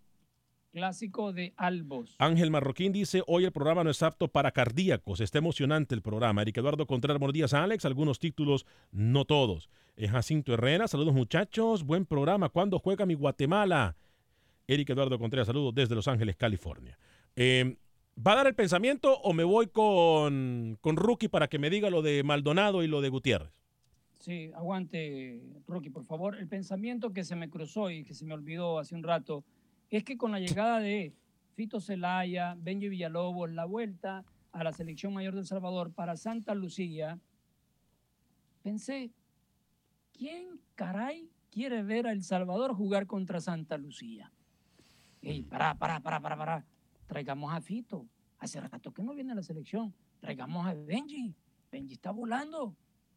Clásico de Albos. Ángel Marroquín dice, hoy el programa no es apto para cardíacos, está emocionante el programa. Eric Eduardo Contreras, buenos días Alex, algunos títulos, no todos. Eh, Jacinto Herrera, saludos muchachos, buen programa, ¿cuándo juega mi Guatemala? Eric Eduardo Contreras, saludos desde Los Ángeles, California. Eh, ¿Va a dar el pensamiento o me voy con, con Rookie para que me diga lo de Maldonado y lo de Gutiérrez? Sí, aguante, Rocky, por favor. El pensamiento que se me cruzó y que se me olvidó hace un rato es que con la llegada de Fito Celaya, Benji Villalobos, la vuelta a la selección mayor del Salvador para Santa Lucía, pensé, ¿quién caray quiere ver a El Salvador jugar contra Santa Lucía? Ey, pará, pará, pará, pará. Traigamos a Fito. Hace rato que no viene a la selección. Traigamos a Benji. Benji está volando.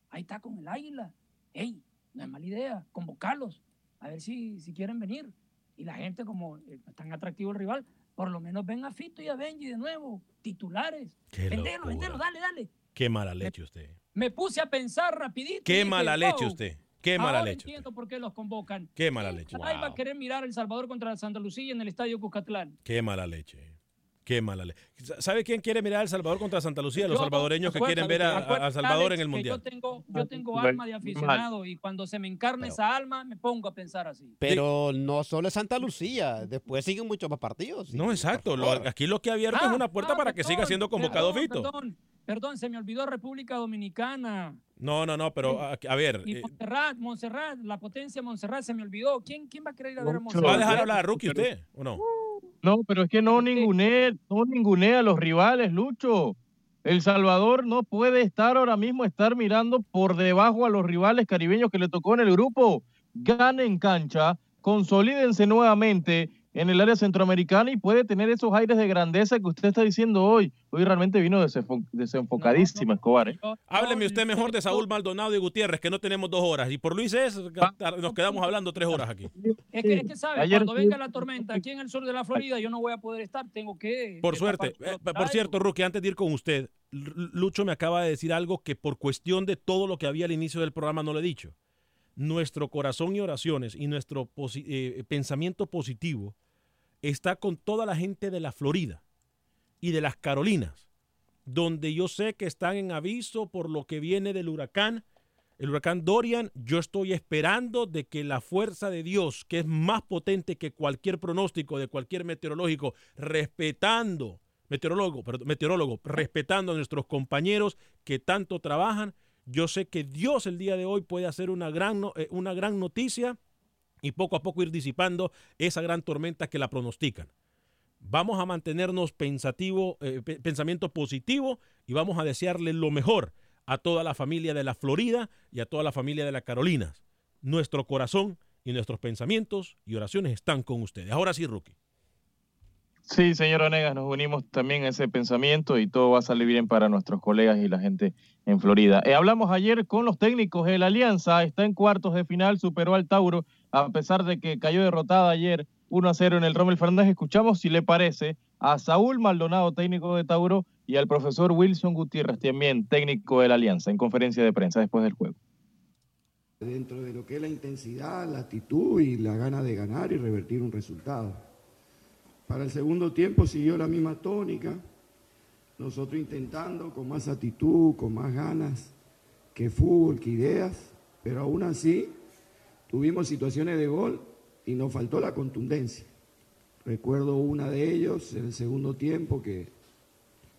Ahí está con el águila. Ey, no es mala idea. Convocarlos. A ver si, si quieren venir. Y la gente, como eh, es tan atractivo el rival, por lo menos ven a Fito y a Benji de nuevo. Titulares. Vendelo, vendelo, dale, dale. Qué mala leche usted. Me puse a pensar rapidito. Qué dije, mala leche "Wow, usted. Qué mala ahora leche. entiendo por qué los convocan. Qué mala leche. Ahí va a querer mirar a El Salvador contra Santa Lucía en el Estadio Cuscatlán. Qué mala leche. Qué mala leche. ¿Sabe quién quiere mirar a El Salvador contra Santa Lucía? Los Yo, salvadoreños que quieren ver a, Salvador Alex, en el Mundial. Yo tengo, yo tengo alma de aficionado y cuando se me encarna esa alma me pongo a pensar así. Pero no solo es Santa Lucía, después siguen muchos más partidos. No, exacto. Lo- aquí lo que ha abierto Ah, es una puerta ah, para que siga siendo convocado perdón, Fito. Perdón, perdón, se me olvidó República Dominicana. No, no, no, pero a, a ver. Y eh, Montserrat, Montserrat, la potencia Montserrat se me olvidó. ¿Quién, quién va a querer ir a ver a. Montserrat? ¿Va a dejar hablar a Rookie usted o no? No, pero es que no ningunea, no ningunea a los rivales, Lucho. El Salvador no puede estar ahora mismo, estar mirando por debajo a los rivales caribeños que le tocó en el grupo. Ganen cancha, consolídense nuevamente en el área centroamericana y puede tener esos aires de grandeza que usted está diciendo hoy. Hoy realmente vino desenfo- desenfocadísimo Escobar. ¿eh? Hábleme usted mejor de Saúl Maldonado y Gutiérrez, que no tenemos dos horas. Y por Luis es, nos quedamos hablando tres horas aquí. Es que, es que sabe, Ayer cuando venga la tormenta aquí en el sur de la Florida, yo no voy a poder estar, tengo que... Por suerte. Eh, por cierto, Rookie, antes de ir con usted, Lucho me acaba de decir algo que por cuestión de todo lo que había al inicio del programa no le he dicho. Nuestro corazón y oraciones y nuestro posi- eh, pensamiento positivo está con toda la gente de la Florida y de las Carolinas, donde yo sé que están en aviso por lo que viene del huracán. El huracán Dorian, yo estoy esperando de que la fuerza de Dios, que es más potente que cualquier pronóstico de cualquier meteorológico, respetando, meteorólogo, perdón, meteorólogo, respetando a nuestros compañeros que tanto trabajan, yo sé que Dios el día de hoy puede hacer una gran, eh, una gran noticia y poco a poco ir disipando esa gran tormenta que la pronostican. Vamos a mantenernos pensativo, eh, pe- pensamiento positivo y vamos a desearle lo mejor a toda la familia de la Florida y a toda la familia de las Carolinas. Nuestro corazón y nuestros pensamientos y oraciones están con ustedes. Ahora sí, Rookie. Sí, señor Onegas, nos unimos también a ese pensamiento y todo va a salir bien para nuestros colegas y la gente en Florida. Eh, hablamos ayer con los técnicos, el Alianza está en cuartos de final, superó al Tauro, a pesar de que cayó derrotada ayer 1 a 0 en el Rommel Fernández. Escuchamos, si le parece, a Saúl Maldonado, técnico de Tauro, y al profesor Wilson Gutiérrez, también técnico de la Alianza, en conferencia de prensa después del juego. dentro de lo que es la intensidad, la actitud y la gana de ganar y revertir un resultado. Para el segundo tiempo siguió la misma tónica, nosotros intentando con más actitud, con más ganas que fútbol, que ideas, pero aún así tuvimos situaciones de gol y nos faltó la contundencia. Recuerdo una de ellos en el segundo tiempo que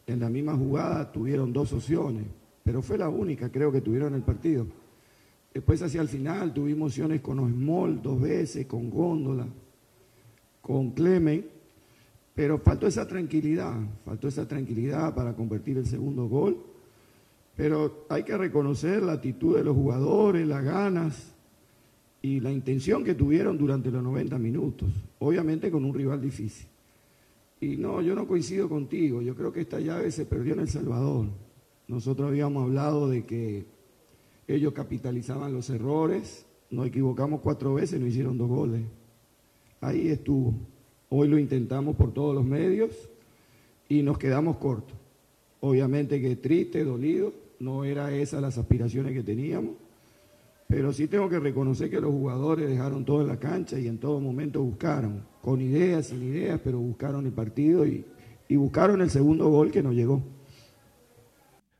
en la misma jugada tuvieron dos opciones, pero fue la única creo que tuvieron el partido. Después hacia el final tuvimos opciones con Osmol dos veces, con Góndola, con Clemen, pero faltó esa tranquilidad, faltó esa tranquilidad para convertir el segundo gol. Pero hay que reconocer la actitud de los jugadores, las ganas y la intención que tuvieron durante los 90 minutos, obviamente con un rival difícil. Y no, yo no coincido contigo, yo creo que esta llave se perdió en El Salvador. Nosotros habíamos hablado de que ellos capitalizaban los errores, nos equivocamos cuatro veces, nos hicieron dos goles. Ahí estuvo. Hoy lo intentamos por todos los medios y nos quedamos cortos. Obviamente que triste, dolido, no era esas las aspiraciones que teníamos, pero sí tengo que reconocer que los jugadores dejaron todo en la cancha y en todo momento buscaron, con ideas, sin ideas, pero buscaron el partido y, y buscaron el segundo gol que nos llegó.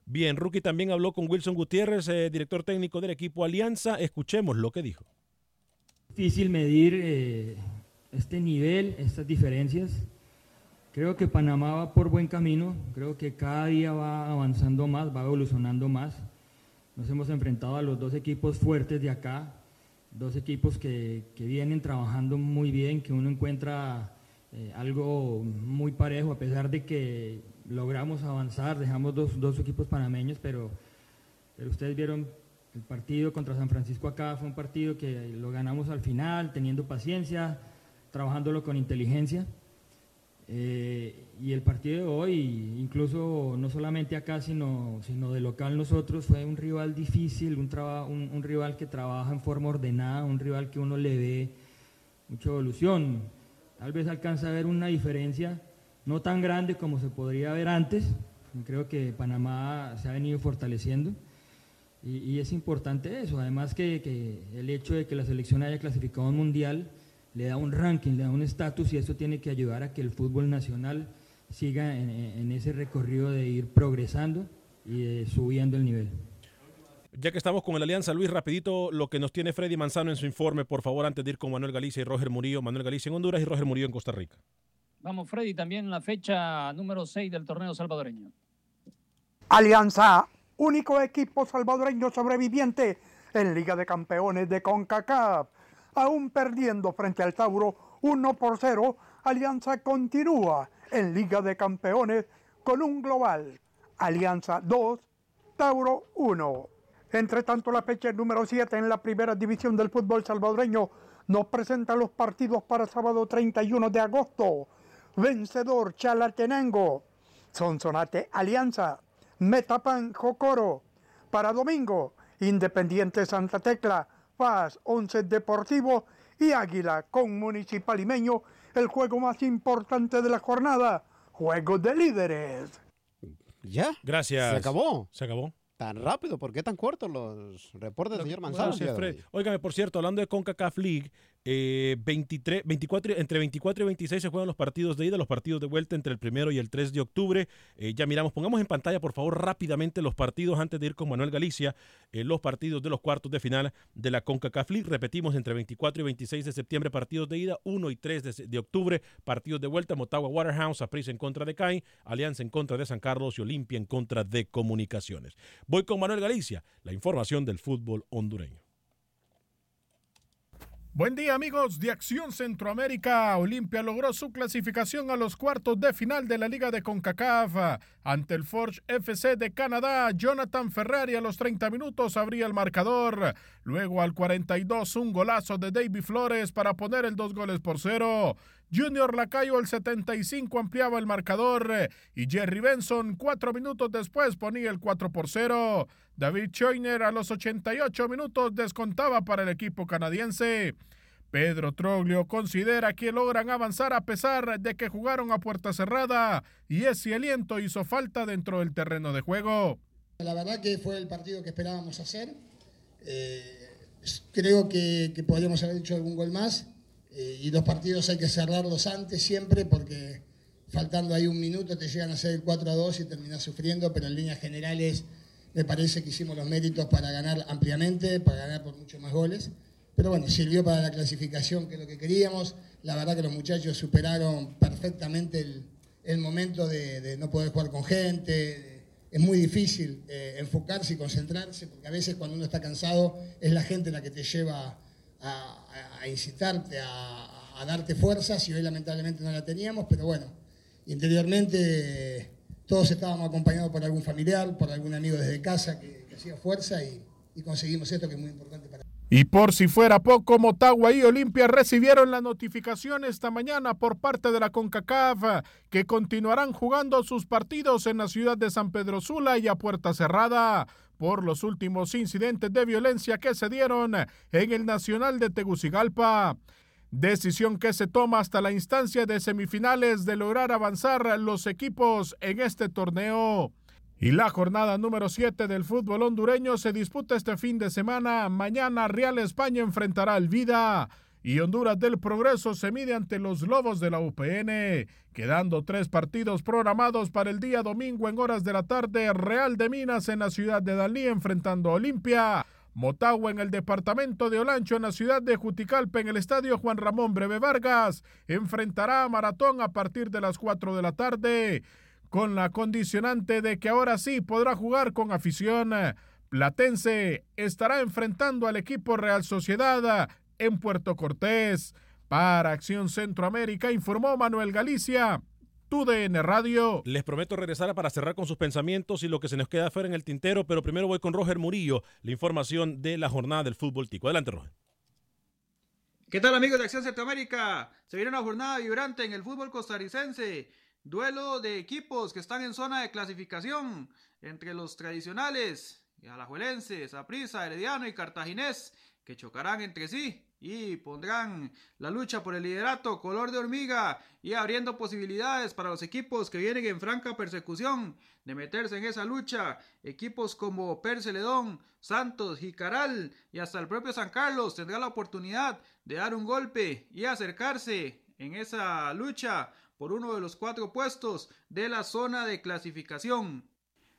Bien, Rookie también habló con Wilson Gutiérrez, eh, director técnico del equipo Alianza. Escuchemos lo que dijo. difícil medir eh, este nivel, estas diferencias. Creo que Panamá va por buen camino, creo que cada día va avanzando más, va evolucionando más. Nos hemos enfrentado a los dos equipos fuertes de acá, dos equipos que, que vienen trabajando muy bien, que uno encuentra eh, algo muy parejo, a pesar de que logramos avanzar, dejamos dos, dos equipos panameños, pero, pero ustedes vieron el partido contra San Francisco acá, fue un partido que lo ganamos al final, teniendo paciencia, trabajándolo con inteligencia. Eh, y el partido de hoy, incluso no solamente acá, sino, sino de local nosotros, fue un rival difícil, un, traba- un, un rival que trabaja en forma ordenada, un rival que uno le ve mucha evolución. Tal vez alcanza a ver una diferencia, no tan grande como se podría ver antes. Creo que Panamá se ha venido fortaleciendo y, y es importante eso. Además que, que el hecho de que la selección haya clasificado a un mundial le da un ranking, le da un estatus y eso tiene que ayudar a que el fútbol nacional siga en, en ese recorrido de ir progresando y de subiendo el nivel. Ya que estamos con el Alianza, Luis, rapidito lo que nos tiene Freddy Manzano en su informe, por favor, antes de ir con Manuel Galicia y Roger Murillo. Manuel Galicia en Honduras y Roger Murillo en Costa Rica. Vamos, Freddy, también la fecha número 6 del torneo salvadoreño. Alianza, único equipo salvadoreño sobreviviente en Liga de Campeones de CONCACAF. Aún perdiendo frente al Tauro 1 por 0, Alianza continúa en Liga de Campeones con un global Alianza 2, Tauro 1. Entre tanto, la fecha número 7 en la primera división del fútbol salvadoreño nos presenta los partidos para sábado 31 de agosto. Vencedor Chalatenango, Sonsonate Alianza, Metapan Jocoro. Para domingo, Independiente Santa Tecla, Paz 11 Deportivo y Águila con Municipal Limeño, el juego más importante de la jornada, Juego de Líderes. ¿Ya? Gracias. ¿Se acabó? Se acabó. Tan rápido, ¿por qué tan cortos los reportes del señor Manzano? Óigame, por cierto, hablando de CONCACAF League, eh, 23, 24, entre 24 y 26 se juegan los partidos de ida, los partidos de vuelta entre el primero y el 3 de octubre. Eh, ya miramos, pongamos en pantalla, por favor, rápidamente los partidos antes de ir con Manuel Galicia, eh, los partidos de los cuartos de final de la CONCACAF League. Repetimos, entre 24 y 26 de septiembre, partidos de ida, 1 y 3 de, de octubre, partidos de vuelta, Motagua Waterhouse, Aprisa en contra de CAI, Alianza en contra de San Carlos y Olimpia en contra de Comunicaciones. Voy con Manuel Galicia, la información del fútbol hondureño. Buen día amigos de Acción Centroamérica. Olimpia logró su clasificación a los cuartos de final de la Liga de CONCACAF. Ante el Forge FC de Canadá, Jonathan Ferrari a los 30 minutos abría el marcador. Luego al 42 un golazo de David Flores para poner el dos goles por cero. Junior Lacayo al 75 ampliaba el marcador y Jerry Benson cuatro minutos después ponía el 4 por 0. David Choiner a los 88 minutos descontaba para el equipo canadiense. Pedro Troglio considera que logran avanzar a pesar de que jugaron a puerta cerrada y ese aliento hizo falta dentro del terreno de juego. La verdad que fue el partido que esperábamos hacer. Eh, creo que, que podríamos haber hecho algún gol más. Eh, y los partidos hay que cerrarlos antes siempre porque faltando ahí un minuto te llegan a hacer el 4 a 2 y terminas sufriendo, pero en líneas generales me parece que hicimos los méritos para ganar ampliamente, para ganar por muchos más goles. Pero bueno, sirvió para la clasificación, que es lo que queríamos. La verdad que los muchachos superaron perfectamente el, el momento de, de no poder jugar con gente. Es muy difícil eh, enfocarse y concentrarse, porque a veces cuando uno está cansado es la gente la que te lleva a, incitarte, a, darte fuerzas, y hoy lamentablemente no la teníamos, pero bueno, interiormente todos estábamos acompañados por algún familiar, por algún amigo desde casa que, hacía fuerza y, y conseguimos esto que es muy importante para Y por si fuera poco, Motagua y Olimpia recibieron la notificación esta mañana por parte de la CONCACAF que continuarán jugando sus partidos en la ciudad de San Pedro Sula y a puerta cerrada por los últimos incidentes de violencia que se dieron en el Nacional de Tegucigalpa. Decisión que se toma hasta la instancia de semifinales de lograr avanzar los equipos en este torneo. Y la jornada número 7 del fútbol hondureño se disputa este fin de semana. Mañana Real España enfrentará al Vida y Honduras del Progreso se mide ante los Lobos de la UPN, quedando tres partidos programados para el día domingo en horas de la tarde. Real de Minas en la ciudad de Dalí enfrentando a Olimpia. Motagua en el departamento de Olancho en la ciudad de Juticalpa en el estadio Juan Ramón Breve Vargas enfrentará a Maratón a partir de las 4 de la tarde con la condicionante de que ahora sí podrá jugar con afición. Platense estará enfrentando al equipo Real Sociedad en Puerto Cortés. Para Acción Centroamérica informó Manuel Galicia, TUDN Radio. Les prometo regresar para cerrar con sus pensamientos y lo que se nos queda fuera en el tintero, pero primero voy con Roger Murillo, la información de la jornada del fútbol tico. Adelante, Roger. ¿Qué tal amigos de Acción Centroamérica? Se viene una jornada vibrante en el fútbol costarricense. Duelo de equipos que están en zona de clasificación entre los tradicionales, alajuelenses, Saprissa, Herediano y Cartaginés, que chocarán entre sí y pondrán la lucha por el liderato color de hormiga y abriendo posibilidades para los equipos que vienen en franca persecución de meterse en esa lucha. Equipos como Perceledón, Santos, Jicaral y hasta el propio San Carlos tendrá la oportunidad de dar un golpe y acercarse en esa lucha por uno de los cuatro puestos de la zona de clasificación.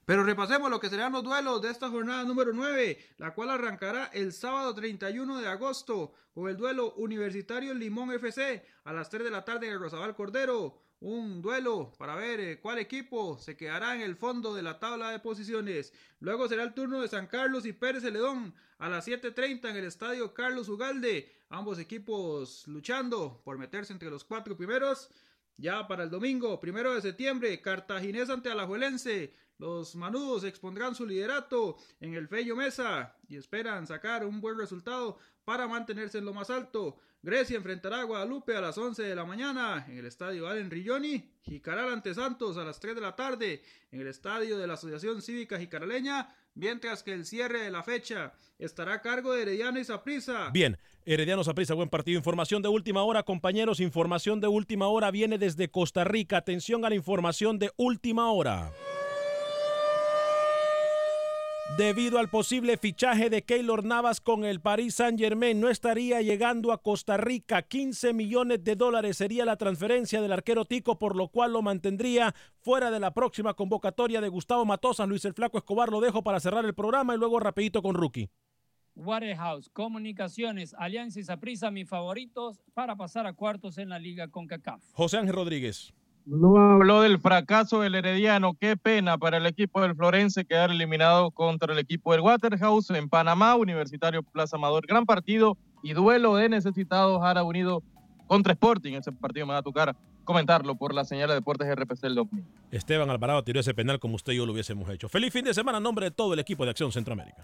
Pero repasemos lo que serán los duelos de esta jornada número 9, la cual arrancará el sábado 31 de agosto con el duelo Universitario Limón FC a las 3 de la tarde en Rosabal Cordero. Un duelo para ver eh, cuál equipo se quedará en el fondo de la tabla de posiciones. Luego será el turno de San Carlos y Pérez Celedón a las 7.30 en el estadio Carlos Ugalde. Ambos equipos luchando por meterse entre los cuatro primeros. Ya para el domingo, primero de septiembre, Cartaginés ante Alajuelense, Los manudos expondrán su liderato en el Fello Mesa y esperan sacar un buen resultado para mantenerse en lo más alto. Grecia enfrentará a Guadalupe a las 11 de la mañana en el estadio Allen Rilloni. Jicaral ante Santos a las 3 de la tarde en el estadio de la Asociación Cívica Jicaraleña. Mientras que el cierre de la fecha estará a cargo de Herediano y Saprissa. Bien, Herediano Saprissa, buen partido. Información de última hora, compañeros. Información de última hora viene desde Costa Rica. Atención a la información de última hora. Debido al posible fichaje de Keylor Navas con el Paris Saint Germain, no estaría llegando a Costa Rica. 15 millones de dólares sería la transferencia del arquero Tico, por lo cual lo mantendría fuera de la próxima convocatoria de Gustavo Matosas. Luis el Flaco Escobar lo dejo para cerrar el programa y luego rapidito con Rookie. Waterhouse, Comunicaciones, Alianza y Saprissa, mis favoritos para pasar a cuartos en la liga con CACAF. José Ángel Rodríguez. No habló del fracaso del Herediano. Qué pena para el equipo del Florense quedar eliminado contra el equipo del Waterhouse en Panamá, Universitario Plaza Amador. Gran partido y duelo de necesitados Jara Unido contra Sporting. Ese partido me va a tocar comentarlo por la señal de Deportes RPC el domingo. Esteban Alvarado tiró ese penal como usted y yo lo hubiésemos hecho. Feliz fin de semana en nombre de todo el equipo de Acción Centroamérica.